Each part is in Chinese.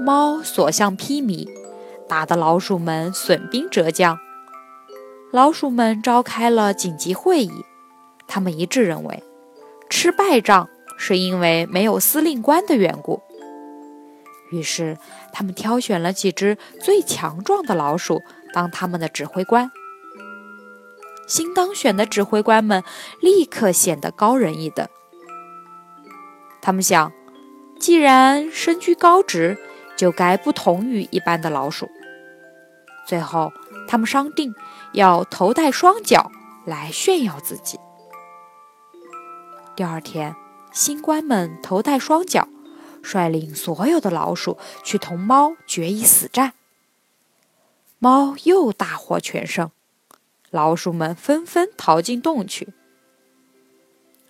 猫所向披靡，打得老鼠们损兵折将。老鼠们召开了紧急会议，他们一致认为，吃败仗是因为没有司令官的缘故。于是，他们挑选了几只最强壮的老鼠当他们的指挥官。新当选的指挥官们立刻显得高人一等。他们想，既然身居高职，就该不同于一般的老鼠。最后，他们商定要头戴双脚来炫耀自己。第二天，新官们头戴双脚，率领所有的老鼠去同猫决一死战。猫又大获全胜，老鼠们纷纷逃进洞去。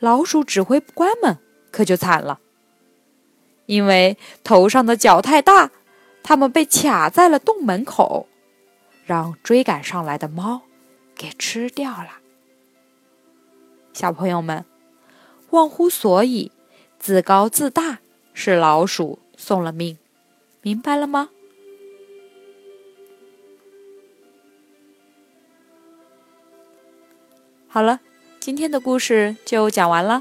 老鼠指挥官们可就惨了。因为头上的角太大，他们被卡在了洞门口，让追赶上来的猫给吃掉了。小朋友们，忘乎所以、自高自大是老鼠送了命，明白了吗？好了，今天的故事就讲完了。